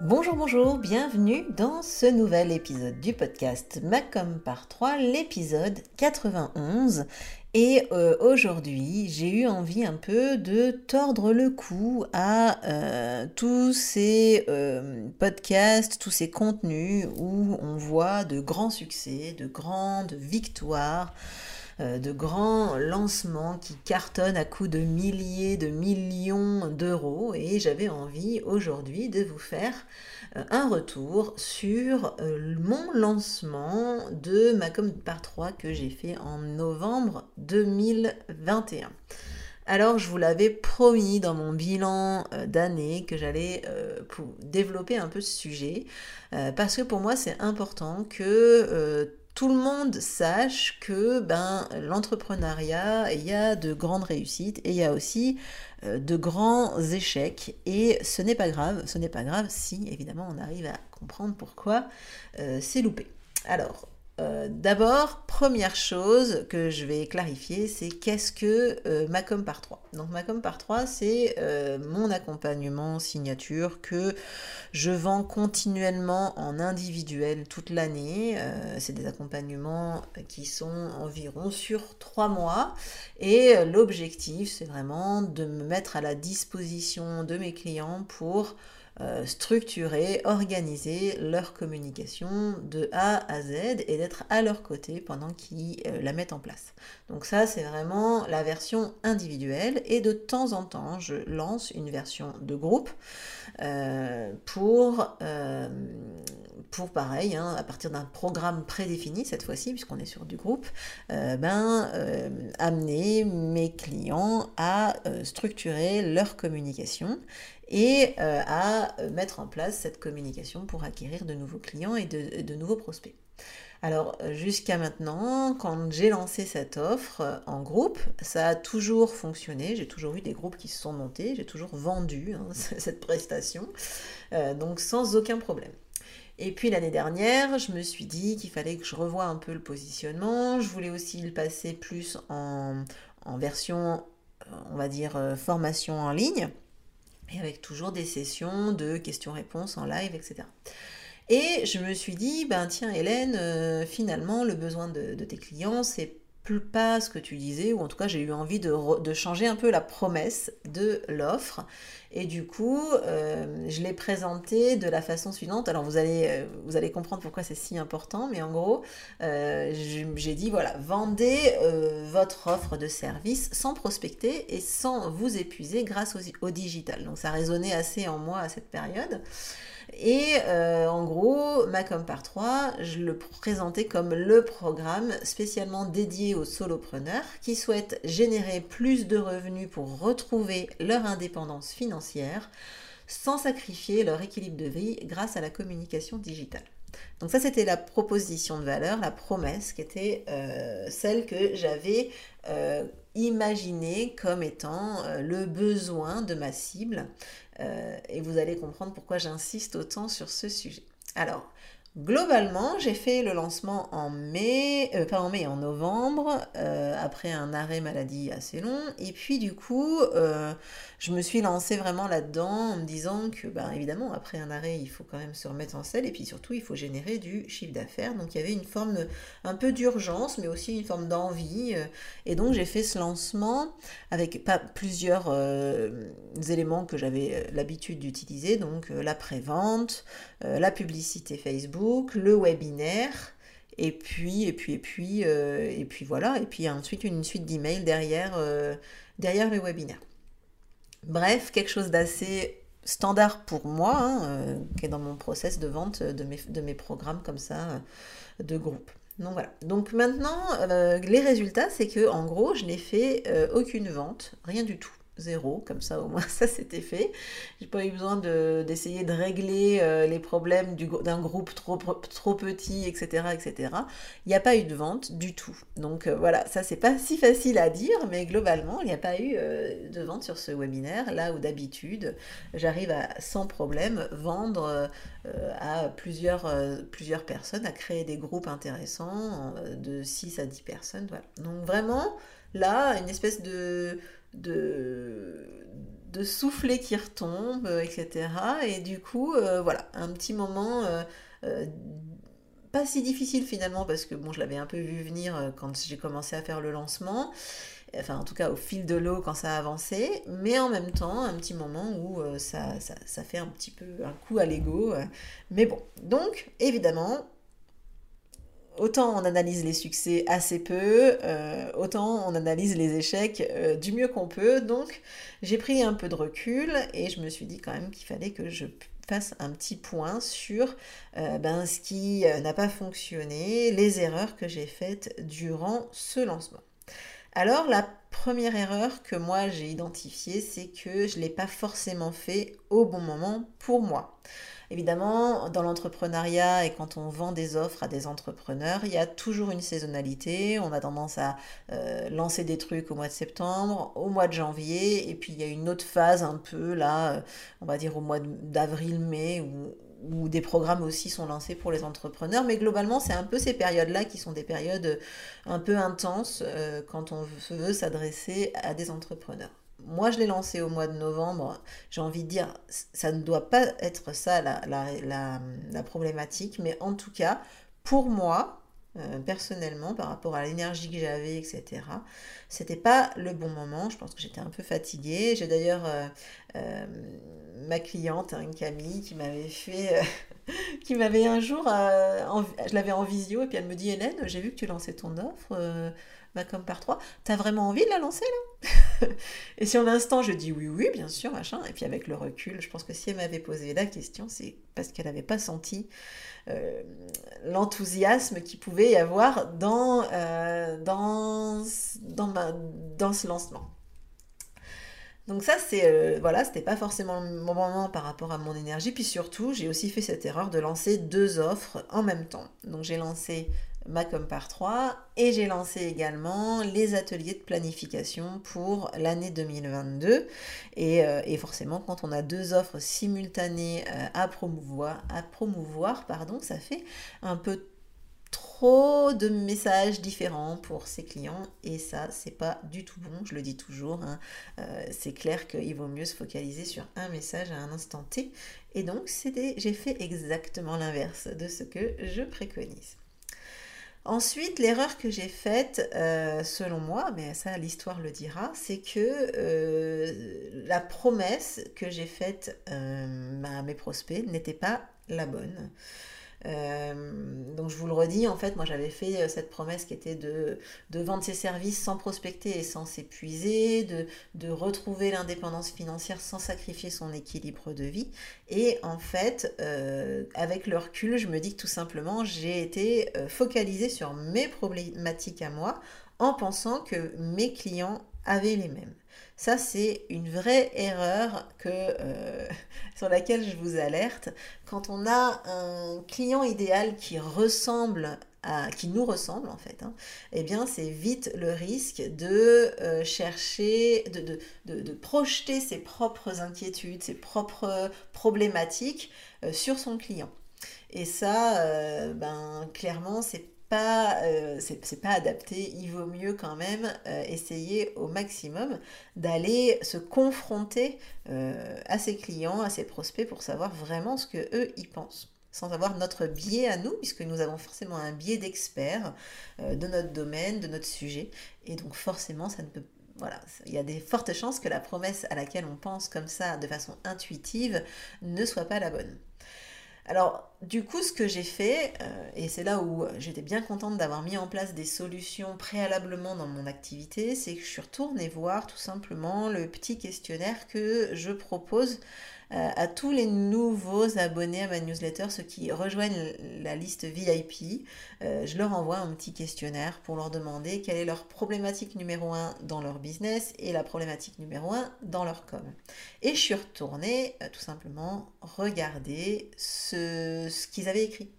Bonjour, bonjour, bienvenue dans ce nouvel épisode du podcast Macom par 3, l'épisode 91. Et euh, aujourd'hui, j'ai eu envie un peu de tordre le cou à euh, tous ces euh, podcasts, tous ces contenus où on voit de grands succès, de grandes victoires de grands lancements qui cartonnent à coups de milliers, de millions d'euros. Et j'avais envie aujourd'hui de vous faire euh, un retour sur euh, mon lancement de Macom par 3 que j'ai fait en novembre 2021. Alors, je vous l'avais promis dans mon bilan euh, d'année que j'allais développer un peu ce sujet, parce que pour moi, c'est important que tout le monde sache que ben, l'entrepreneuriat, il y a de grandes réussites et il y a aussi euh, de grands échecs. Et ce n'est pas grave, ce n'est pas grave si évidemment on arrive à comprendre pourquoi euh, c'est loupé. Alors, euh, d'abord, première chose que je vais clarifier, c'est qu'est-ce que euh, Macom par 3 Donc Macom par 3, c'est euh, mon accompagnement signature que je vends continuellement en individuel toute l'année. c'est des accompagnements qui sont environ sur 3 mois. Et l'objectif, c'est vraiment de me mettre à la disposition de mes clients pour euh, structurer, organiser leur communication de A à Z et d'être à leur côté pendant qu'ils euh, la mettent en place. Donc ça, c'est vraiment la version individuelle et de temps en temps, je lance une version de groupe euh, pour, pour pareil, hein, à partir d'un programme prédéfini cette fois-ci, puisqu'on est sur du groupe, ben, amener mes clients à structurer leur communication et euh, à mettre en place cette communication pour acquérir de nouveaux clients et de, nouveaux prospects. Alors jusqu'à maintenant, quand j'ai lancé cette offre euh, en groupe, ça a toujours fonctionné. J'ai toujours eu des groupes qui se sont montés, j'ai toujours vendu hein, cette prestation, euh, donc sans aucun problème. Et puis l'année dernière, je me suis dit qu'il fallait que je revoie un peu le positionnement. Je voulais aussi le passer plus en version, on va dire, formation en ligne et avec toujours des sessions de questions-réponses en live, etc. Et je me suis dit, ben tiens Hélène, euh, finalement le besoin de, tes clients, c'est pas ce que tu disais, ou en tout cas j'ai eu envie de, de, changer un peu la promesse de l'offre. Et du coup, euh, je l'ai présenté de la façon suivante. Alors vous allez, euh, vous allez comprendre pourquoi c'est si important, mais en gros, j'ai dit, voilà, vendez votre offre de service sans prospecter et sans vous épuiser grâce au, au digital. Donc ça résonnait assez en moi à cette période. Et euh, en gros, Macom par 3, je le présentais comme le programme spécialement dédié aux solopreneurs qui souhaitent générer plus de revenus pour retrouver leur indépendance financière sans sacrifier leur équilibre de vie grâce à la communication digitale. Donc ça, c'était la proposition de valeur, la promesse qui était euh, celle que j'avais euh, imaginée comme étant le besoin de ma cible euh, et vous allez comprendre pourquoi j'insiste autant sur ce sujet. Alors, Globalement, j'ai fait le lancement en mai, euh, pas en mai, en novembre, euh, après un arrêt maladie assez long. Et puis du coup, euh, je me suis lancée vraiment là-dedans en me disant que, bah, évidemment, après un arrêt, il faut quand même se remettre en selle. Et puis surtout, il faut générer du chiffre d'affaires. Donc il y avait une forme un peu d'urgence, mais aussi une forme d'envie. et donc j'ai fait ce lancement avec pas plusieurs éléments que j'avais l'habitude d'utiliser. Donc la pré-vente, la publicité Facebook le webinaire, et puis, et puis, et puis, euh, et puis voilà, et puis ensuite une suite d'emails derrière, euh, derrière le webinaire. Bref, quelque chose d'assez standard pour moi, hein, euh, qui est dans mon process de vente de mes, de mes programmes comme ça, de groupe. Donc voilà. Donc maintenant, les résultats, c'est que en gros, je n'ai fait aucune vente, rien du tout zéro, comme ça au moins ça c'était fait. J'ai pas eu besoin d'essayer de, régler euh, les problèmes d'un groupe trop, trop petit, etc. etc. Il n'y a pas eu de vente du tout. Donc euh, voilà, ça c'est pas si facile à dire, mais globalement il n'y a pas eu euh, de vente sur ce webinaire, là où d'habitude j'arrive à sans problème vendre à plusieurs, plusieurs personnes, à créer des groupes intéressants de 6 à 10 personnes. Voilà. Donc vraiment là, une espèce de de, de souffler qui retombe, euh, etc. Et du coup, euh, voilà, un petit moment euh, pas si difficile finalement, parce que bon, je l'avais un peu vu venir quand j'ai commencé à faire le lancement. Enfin, en tout cas, au fil de l'eau quand ça a avancé, mais en même temps, un petit moment où ça, ça, ça, fait un petit peu un coup à l'ego. mais bon, donc, évidemment, autant on analyse les succès assez peu, euh, autant on analyse les échecs euh, du mieux qu'on peut. Donc j'ai pris un peu de recul et je me suis dit quand même qu'il fallait que je fasse un petit point sur euh, ben, ce qui n'a pas fonctionné, les erreurs que j'ai faites durant ce lancement. Alors la première erreur que moi j'ai identifiée, c'est que je ne l'ai pas forcément fait au bon moment pour moi. Évidemment, dans l'entrepreneuriat et quand on vend des offres à des entrepreneurs, il y a toujours une saisonnalité. On a tendance à euh, lancer des trucs au mois de septembre, au mois de janvier, et puis il y a une autre phase un peu là, euh, on va dire au mois d'avril-mai, où, des programmes aussi sont lancés pour les entrepreneurs. Mais globalement, c'est un peu ces périodes-là qui sont des périodes un peu intenses euh, quand on veut s'adresser à des entrepreneurs moi, je l'ai lancé au mois de novembre. J'ai envie de dire, ça ne doit pas être ça la, la, problématique, mais en tout cas, pour moi, euh, personnellement, par rapport à l'énergie que j'avais, etc., c'était pas le bon moment. Je pense que j'étais un peu fatiguée. J'ai d'ailleurs euh, euh, ma cliente, hein, Camille, qui m'avait fait. qui m'avait un jour, je l'avais en visio, et puis elle me dit Hélène, j'ai vu que tu lançais ton offre comme par trois. T'as vraiment envie de la lancer là? Et sur l'instant, je dis oui, oui, bien sûr, machin. Et puis avec le recul, je pense que si elle m'avait posé la question, c'est parce qu'elle n'avait pas senti euh, l'enthousiasme qu'il pouvait y avoir euh, dans, dans ce lancement. Donc ça, c'est euh, voilà, c'était pas forcément mon moment par rapport à mon énergie. Puis surtout, j'ai aussi fait cette erreur de lancer deux offres en même temps. Donc j'ai lancé Macom par 3 et j'ai lancé également les ateliers de planification pour l'année 2022 euh, et, forcément quand on a deux offres simultanées euh, à promouvoir, à promouvoir pardon, ça fait un peu trop de messages différents pour ses clients et ça c'est pas du tout bon je le dis toujours hein. euh, c'est clair qu'il vaut mieux se focaliser sur un message à un instant T et donc j'ai fait exactement l'inverse de ce que je préconise Ensuite, l'erreur que j'ai faite, euh, selon moi, mais ça l'histoire le dira, c'est que euh, la promesse que j'ai faite à mes prospects n'était pas la bonne. Euh, donc je vous le redis, en fait, moi j'avais fait euh, cette promesse qui était de, vendre ses services sans prospecter et sans s'épuiser, de, de retrouver l'indépendance financière sans sacrifier son équilibre de vie. Et en fait, euh, avec le recul, je me dis que tout simplement, j'ai été focalisée sur mes problématiques à moi en pensant que mes clients avaient les mêmes. Ça, c'est une vraie erreur que, euh, sur laquelle je vous alerte. Quand on a un client idéal qui ressemble à, qui nous ressemble en fait, hein, eh bien c'est vite le risque de euh, chercher, de, de, projeter ses propres inquiétudes, ses propres problématiques euh, sur son client. Et ça, ben, clairement, c'est pas, euh, c'est pas adapté. Il vaut mieux quand même euh, essayer au maximum d'aller se confronter à ses clients, à ses prospects pour savoir vraiment ce que eux y pensent sans avoir notre biais à nous, puisque nous avons forcément un biais d'expert de notre domaine, de notre sujet, et donc forcément ça ne peut voilà, il y a des fortes chances que la promesse à laquelle on pense comme ça de façon intuitive ne soit pas la bonne. Alors, du coup, ce que j'ai fait, euh, et c'est là où j'étais bien contente d'avoir mis en place des solutions préalablement dans mon activité, c'est que je suis retournée voir tout simplement le petit questionnaire que je propose euh, à tous les nouveaux abonnés à ma newsletter, ceux qui rejoignent la liste VIP, euh, je leur envoie un petit questionnaire pour leur demander quelle est leur problématique numéro 1 dans leur business et la problématique numéro 1 dans leur com. Et je suis retournée euh, tout simplement regarder ce, ce qu'ils avaient écrit.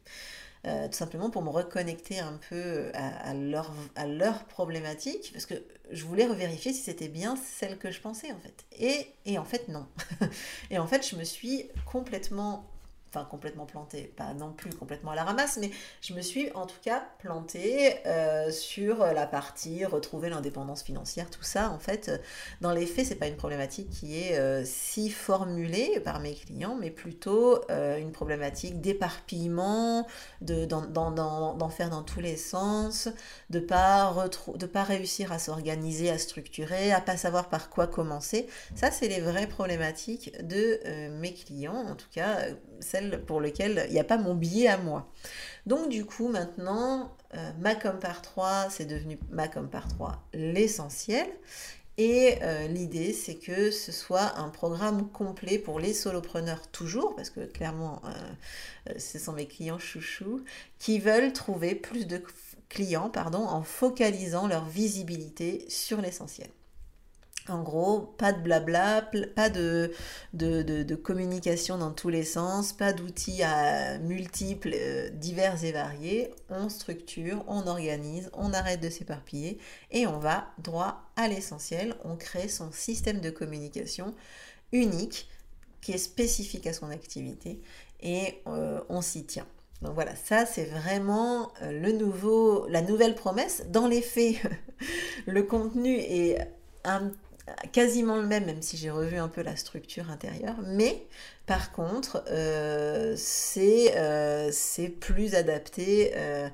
tout simplement pour me reconnecter un peu à, leur, à leur problématique, parce que je voulais revérifier si c'était bien celle que je pensais en fait. Et, et en fait non. et en fait je me suis complètement enfin complètement plantée, pas non plus complètement à la ramasse, mais je me suis en tout cas plantée euh, sur la partie retrouver l'indépendance financière, tout ça. En fait, dans les faits, c'est pas une problématique qui est euh, si formulée par mes clients, mais plutôt euh, une problématique d'éparpillement, de, d'en, faire dans tous les sens, de pas pas réussir à s'organiser, à structurer, à pas savoir par quoi commencer. Ça, c'est les vraies problématiques de mes clients, en tout cas pour lesquelles il n'y a pas mon billet à moi. Donc du coup maintenant, euh, ma par 3, c'est devenu ma com par 3 l'essentiel. Et euh, l'idée, c'est que ce soit un programme complet pour les solopreneurs toujours, parce que clairement, euh, ce sont mes clients chouchous, qui veulent trouver plus de clients en focalisant leur visibilité sur l'essentiel. En gros, pas de blabla, pas de, de, communication dans tous les sens, pas d'outils à multiples, euh, divers et variés. On structure, on organise, on arrête de s'éparpiller et on va droit à l'essentiel. On crée son système de communication unique qui est spécifique à son activité et euh, on s'y tient. Donc voilà, ça c'est vraiment euh, le nouveau, la nouvelle promesse. Dans les faits, le contenu est un quasiment le même, même si j'ai revu un peu la structure intérieure. Mais par contre, euh, euh, c'est plus adapté euh,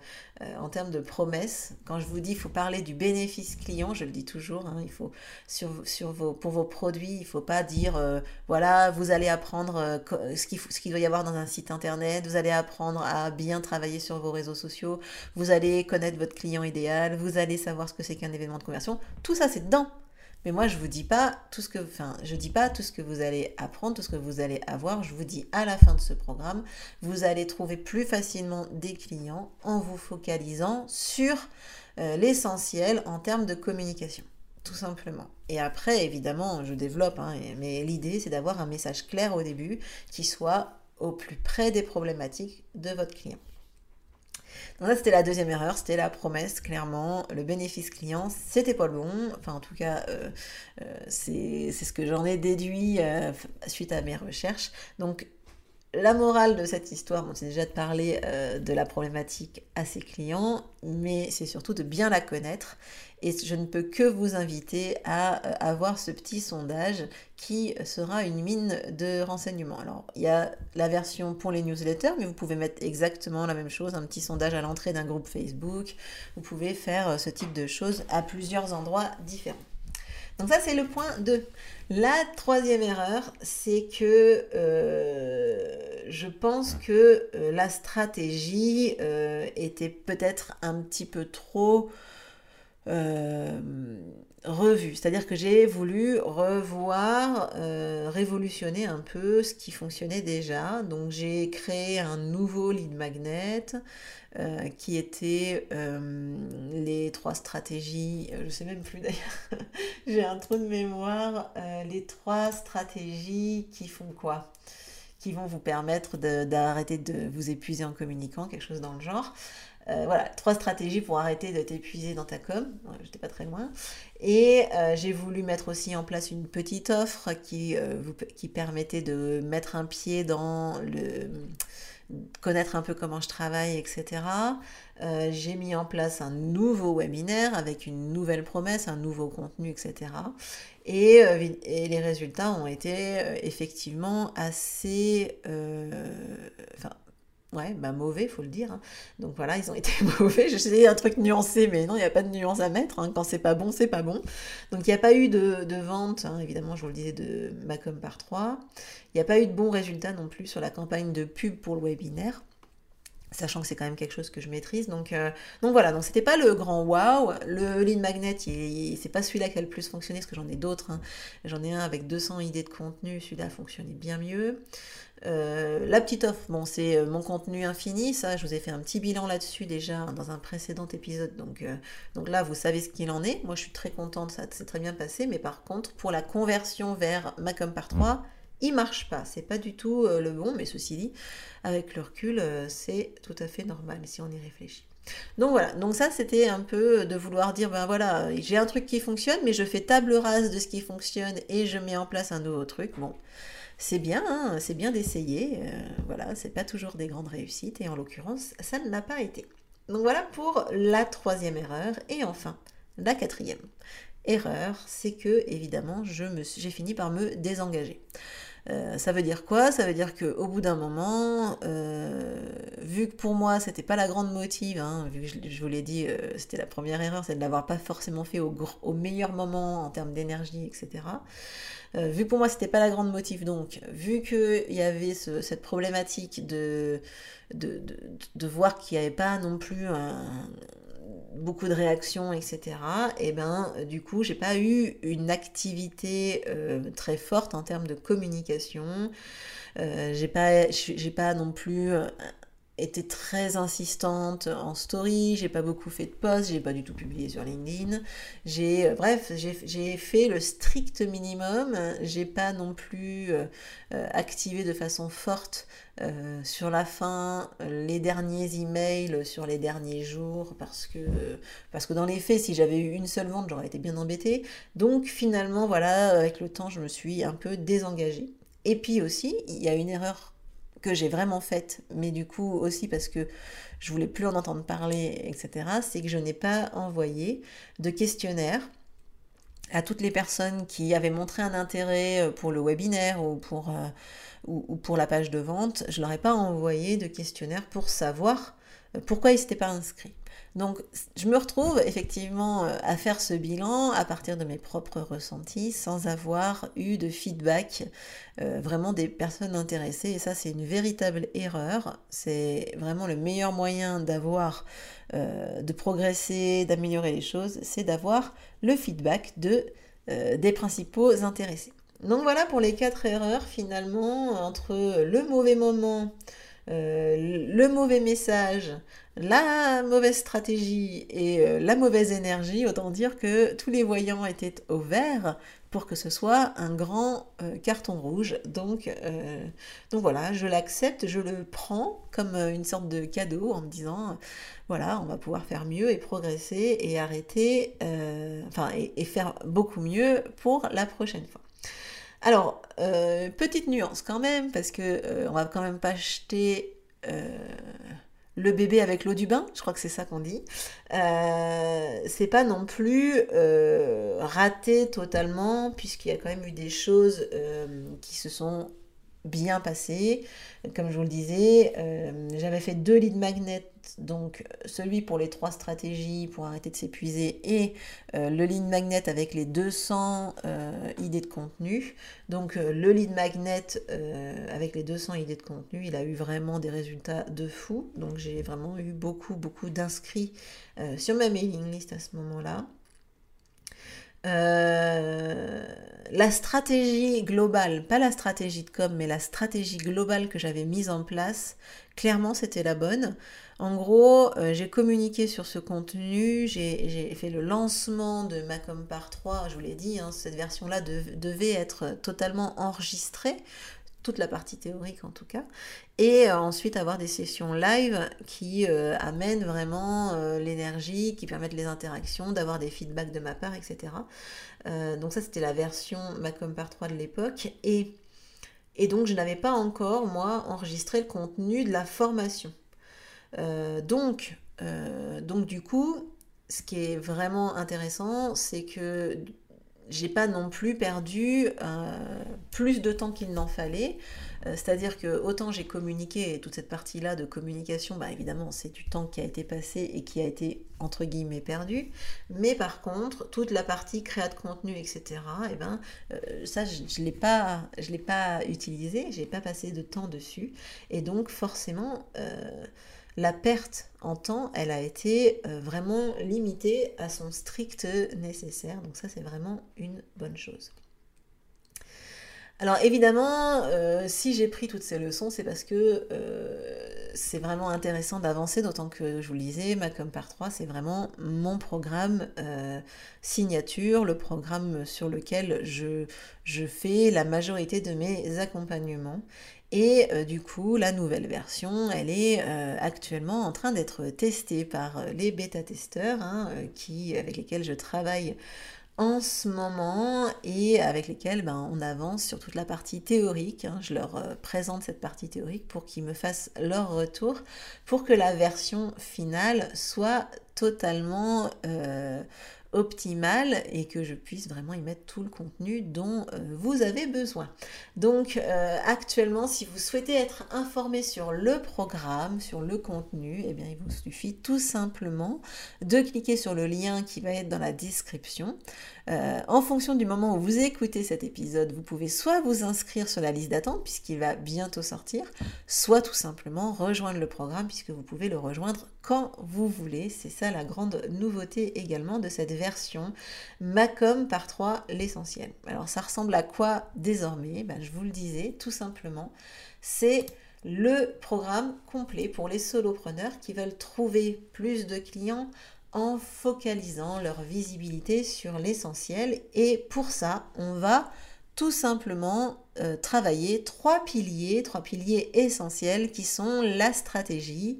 en termes de promesses. Quand je vous dis, il faut parler du bénéfice client, je le dis toujours, hein, il faut sur, vos, pour vos produits, il ne faut pas dire, voilà, vous allez apprendre ce qu'il ce qu'il doit y avoir dans un site internet, vous allez apprendre à bien travailler sur vos réseaux sociaux, vous allez connaître votre client idéal, vous allez savoir ce que c'est qu'un événement de conversion. Tout ça, c'est dedans. Mais moi, je vous dis pas tout ce que, enfin, je dis pas tout ce que vous allez apprendre, tout ce que vous allez avoir. Je vous dis à la fin de ce programme, vous allez trouver plus facilement des clients en vous focalisant sur euh, l'essentiel en termes de communication, tout simplement. Et après, évidemment, je développe, hein, mais l'idée, c'est d'avoir un message clair au début qui soit au plus près des problématiques de votre client. Donc ça, c'était la deuxième erreur, c'était la promesse, clairement. Le bénéfice client, c'était pas le bon. Enfin, en tout cas, euh, euh, c'est ce que j'en ai déduit euh, suite à mes recherches. Donc, la morale de cette histoire, c'est déjà de parler de la problématique à ses clients, mais c'est surtout de bien la connaître et je ne peux que vous inviter à euh, avoir ce petit sondage qui sera une mine de renseignements. Alors, il y a la version pour les newsletters, mais vous pouvez mettre exactement la même chose, un petit sondage à l'entrée d'un groupe Facebook. Vous pouvez faire euh, ce type de choses à plusieurs endroits différents. Donc ça, c'est le point 2. La troisième erreur, c'est que euh, je pense que la stratégie était peut-être un petit peu trop euh, revue. C'est-à-dire que j'ai voulu revoir, euh, révolutionner un peu ce qui fonctionnait déjà. Donc j'ai créé un nouveau lead magnet euh, qui était les trois stratégies, je sais même plus d'ailleurs, j'ai un trou de mémoire, les trois stratégies qui font quoi? Qui vont vous permettre d'arrêter de, vous épuiser en communiquant, quelque chose dans le genre. Euh, voilà, trois stratégies pour arrêter de t'épuiser dans ta com. J'étais pas très loin. Et euh, j'ai voulu mettre aussi en place une petite offre qui, euh, vous, qui permettait de mettre un pied dans le connaître un peu comment je travaille, etc. J'ai mis en place un nouveau webinaire avec une nouvelle promesse, un nouveau contenu, etc. Et, les résultats ont été effectivement assez... Ouais, bah mauvais, faut le dire. Hein. Donc voilà, ils ont été mauvais. Essayé un truc nuancé, mais non, il n'y a pas de nuance à mettre. Hein. Quand c'est pas bon, c'est pas bon. Donc il n'y a pas eu de, vente, hein, évidemment, je vous le disais, de Macom par 3. Il n'y a pas eu de bons résultats non plus sur la campagne de pub pour le webinaire sachant que c'est quand même quelque chose que je maîtrise. Donc, euh, voilà, donc c'était pas le grand wow. Le lead magnet, c'est pas celui-là qui a le plus fonctionné, parce que j'en ai d'autres. J'en ai un avec 200 idées de contenu, celui-là fonctionnait bien mieux. Euh, la petite offre, bon, c'est euh, mon contenu infini, ça, je vous ai fait un petit bilan là-dessus déjà dans un précédent épisode, donc, donc là, vous savez ce qu'il en est. Moi, je suis très contente, ça s'est très bien passé, mais par contre, pour la conversion vers Macom par 3, il marche pas. C'est pas du tout le bon, mais ceci dit, avec le recul, c'est tout à fait normal si on y réfléchit. Donc voilà, donc ça c'était un peu de vouloir dire, ben voilà, j'ai un truc qui fonctionne, mais je fais table rase de ce qui fonctionne et je mets en place un nouveau truc. Bon, c'est bien, hein, c'est bien d'essayer. Euh, voilà, c'est pas toujours des grandes réussites et en l'occurrence, ça ne l'a pas été. Donc voilà pour la troisième erreur et enfin la quatrième erreur, c'est que évidemment j'ai fini par me désengager. Euh, ça veut dire quoi? Ça veut dire qu'au bout d'un moment, euh, vu que pour moi c'était pas la grande motive, hein, vu que je, vous l'ai dit, c'était la première erreur, c'est de l'avoir pas forcément fait au, au meilleur moment en termes d'énergie, etc. Euh, vu pour moi c'était pas la grande motive, donc vu qu'il y avait cette problématique de, de, de, voir qu'il n'y avait pas non plus beaucoup de réactions, etc. Et eh ben du coup j'ai pas eu une activité euh, très forte en termes de communication. Euh, j'ai j'ai pas non plus été très insistante en story, j'ai pas beaucoup fait de posts, j'ai pas du tout publié sur LinkedIn. J'ai euh, bref, j'ai fait le strict minimum, j'ai pas non plus euh, euh, activé de façon forte sur la fin les derniers emails sur les derniers jours parce que parce que dans les faits si j'avais eu une seule vente, j'aurais été bien embêtée. Donc finalement voilà, avec le temps, je me suis un peu désengagée. Et puis aussi, il y a une erreur j'ai vraiment faite, mais du coup aussi parce que je voulais plus en entendre parler, etc., c'est que je n'ai pas envoyé de questionnaire à toutes les personnes qui avaient montré un intérêt euh, pour le webinaire ou pour, euh, ou, pour la page de vente, je leur ai pas envoyé de questionnaire pour savoir pourquoi ils s'étaient pas inscrits. Donc, je me retrouve effectivement euh, à faire ce bilan à partir de mes propres ressentis sans avoir eu de feedback euh, vraiment des personnes intéressées. Et ça, c'est une véritable erreur. C'est vraiment le meilleur moyen d'avoir, euh, de progresser, d'améliorer les choses, c'est d'avoir le feedback de, des principaux intéressés. Donc voilà pour les quatre erreurs finalement entre le mauvais moment, le mauvais message, la mauvaise stratégie et euh, la mauvaise énergie, autant dire que tous les voyants étaient au vert pour que ce soit un grand euh, carton rouge. Donc, euh, donc voilà, je l'accepte, je le prends comme une sorte de cadeau en me disant, voilà, on va pouvoir faire mieux et progresser et arrêter, enfin, et, faire beaucoup mieux pour la prochaine fois. Alors, petite nuance quand même, parce que on va quand même pas jeter le bébé avec l'eau du bain, je crois que c'est ça qu'on dit, euh, c'est pas non plus euh, raté totalement, puisqu'il y a quand même eu des choses euh, qui se sont bien passées. Comme je vous le disais, j'avais fait deux lead magnets donc celui pour les trois stratégies pour arrêter de s'épuiser et euh, le lead magnet avec les 200 euh, idées de contenu. Donc euh, le lead magnet avec les 200 idées de contenu, il a eu vraiment des résultats de fou. Donc j'ai vraiment eu beaucoup beaucoup d'inscrits sur ma mailing list à ce moment-là. La stratégie globale, pas la stratégie de com, mais la stratégie globale que j'avais mise en place, clairement c'était la bonne. En gros, euh, j'ai communiqué sur ce contenu, j'ai fait le lancement de Macom par 3, je vous l'ai dit, hein, cette version-là devait être totalement enregistrée, toute la partie théorique en tout cas, et euh, ensuite avoir des sessions live qui euh, amènent vraiment l'énergie, qui permettent les interactions, d'avoir des feedbacks de ma part, etc. donc ça c'était la version Macom par 3 de l'époque, et Et donc, je n'avais pas encore, moi, enregistré le contenu de la formation. donc, donc, du coup, ce qui est vraiment intéressant, c'est que j'ai pas non plus perdu euh, plus de temps qu'il n'en fallait. Euh, c'est-à-dire que autant j'ai communiqué, et toute cette partie-là de communication, bah évidemment, c'est du temps qui a été passé et qui a été entre guillemets perdu. Mais par contre, toute la partie créa de contenu, etc., et eh ben, euh, ça, je ne l'ai pas, je l'ai pas utilisé, j'ai pas passé de temps dessus. Et donc, forcément, la perte en temps, elle a été euh, vraiment limitée à son strict nécessaire. Donc ça, c'est vraiment une bonne chose. Alors évidemment, euh, si j'ai pris toutes ces leçons, c'est parce que euh, c'est vraiment intéressant d'avancer, d'autant que je vous le disais, Macom par 3, c'est vraiment mon programme signature, le programme sur lequel je, je fais la majorité de mes accompagnements. Et euh, du coup, la nouvelle version, elle est euh, actuellement en train d'être testée par euh, les bêta-testeurs hein, qui, avec lesquels je travaille en ce moment et avec lesquels ben, on avance sur toute la partie théorique. Hein. Je leur présente cette partie théorique pour qu'ils me fassent leur retour pour que la version finale soit totalement optimale et que je puisse vraiment y mettre tout le contenu dont euh, vous avez besoin. Donc euh, actuellement, si vous souhaitez être informé sur le programme, sur le contenu, eh bien il vous suffit tout simplement de cliquer sur le lien qui va être dans la description. Euh, en fonction du moment où vous écoutez cet épisode, vous pouvez soit vous inscrire sur la liste d'attente puisqu'il va bientôt sortir, soit tout simplement rejoindre le programme puisque vous pouvez le rejoindre quand vous voulez. C'est ça la grande nouveauté également de cette version Macom par 3 l'essentiel. Alors ça ressemble à quoi désormais? Ben, Je vous le disais tout simplement, c'est le programme complet pour les solopreneurs qui veulent trouver plus de clients en focalisant leur visibilité sur l'essentiel. Et pour ça, on va tout simplement euh, travailler trois piliers, trois piliers essentiels qui sont la stratégie,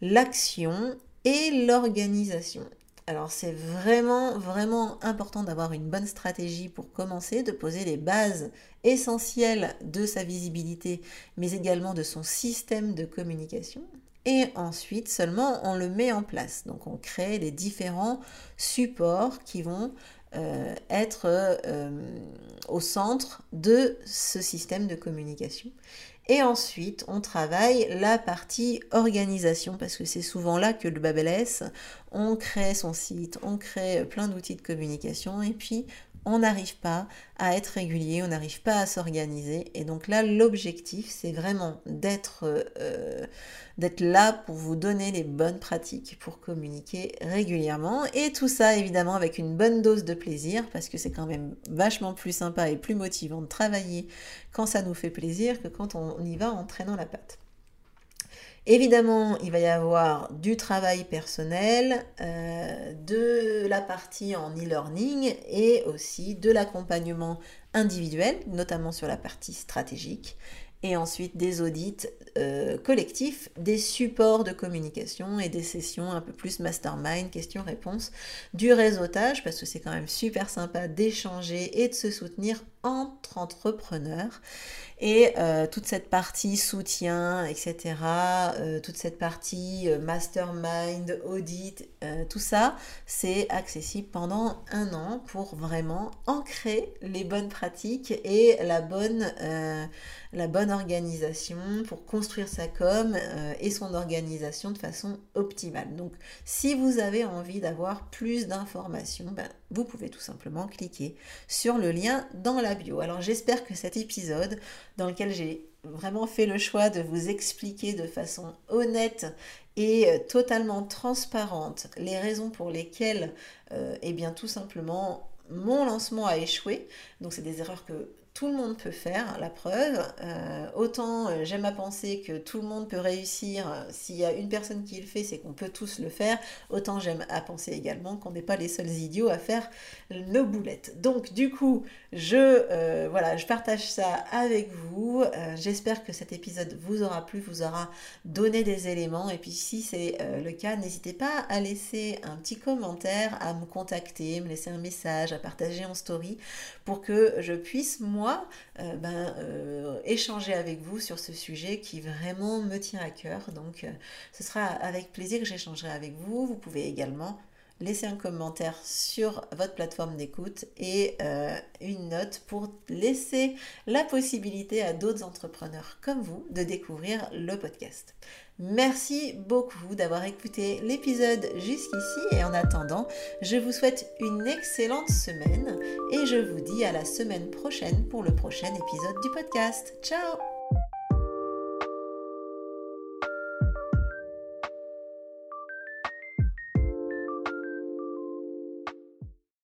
l'action et l'organisation. Alors c'est vraiment, vraiment important d'avoir une bonne stratégie pour commencer, de poser les bases essentielles de sa visibilité, mais également de son système de communication et ensuite seulement on le met en place. Donc on crée les différents supports qui vont euh, être euh, au centre de ce système de communication. Et ensuite, on travaille la partie organisation parce que c'est souvent là que le Babelès, on crée son site, on crée plein d'outils de communication et puis on n'arrive pas à être régulier, on n'arrive pas à s'organiser. Et donc là, l'objectif, c'est vraiment d'être euh, d'être là pour vous donner les bonnes pratiques pour communiquer régulièrement. Et tout ça, évidemment, avec une bonne dose de plaisir, parce que c'est quand même vachement plus sympa et plus motivant de travailler quand ça nous fait plaisir que quand on y va en traînant la patte. Évidemment, il va y avoir du travail personnel, euh, de la partie en e-learning et aussi de l'accompagnement individuel, notamment sur la partie stratégique, et ensuite des audits euh, collectifs, des supports de communication et des sessions un peu plus mastermind, questions-réponses, du réseautage, parce que c'est quand même super sympa d'échanger et de se soutenir entre entrepreneurs. Et euh, toute cette partie soutien, etc., euh, toute cette partie euh, mastermind, audit, tout ça, c'est accessible pendant un an pour vraiment ancrer les bonnes pratiques et la bonne, la bonne organisation pour construire sa com et son organisation de façon optimale. Donc, si vous avez envie d'avoir plus d'informations, ben, vous pouvez tout simplement cliquer sur le lien dans la bio. Alors, j'espère que cet épisode dans lequel j'ai vraiment fait le choix de vous expliquer de façon honnête et euh, totalement transparente les raisons pour lesquelles, euh, eh bien, tout simplement, mon lancement a échoué. Donc, c'est des erreurs que tout le monde peut faire, la preuve. Euh, autant euh, j'aime à penser que tout le monde peut réussir. Euh, s'il y a une personne qui le fait, c'est qu'on peut tous le faire. Autant j'aime à penser également qu'on n'est pas les seuls idiots à faire nos boulettes. Donc du coup, je, voilà, je partage ça avec vous. J'espère que cet épisode vous aura plu, vous aura donné des éléments. Et puis si c'est le cas, n'hésitez pas à laisser un petit commentaire, à me contacter, me laisser un message, à partager en story pour que je puisse moi moi ben, échanger avec vous sur ce sujet qui vraiment me tient à cœur. Donc ce sera avec plaisir que j'échangerai avec vous. Vous pouvez également laisser un commentaire sur votre plateforme d'écoute et euh, une note pour laisser la possibilité à d'autres entrepreneurs comme vous de découvrir le podcast. Merci beaucoup d'avoir écouté l'épisode jusqu'ici et en attendant, je vous souhaite une excellente semaine et je vous dis à la semaine prochaine pour le prochain épisode du podcast. Ciao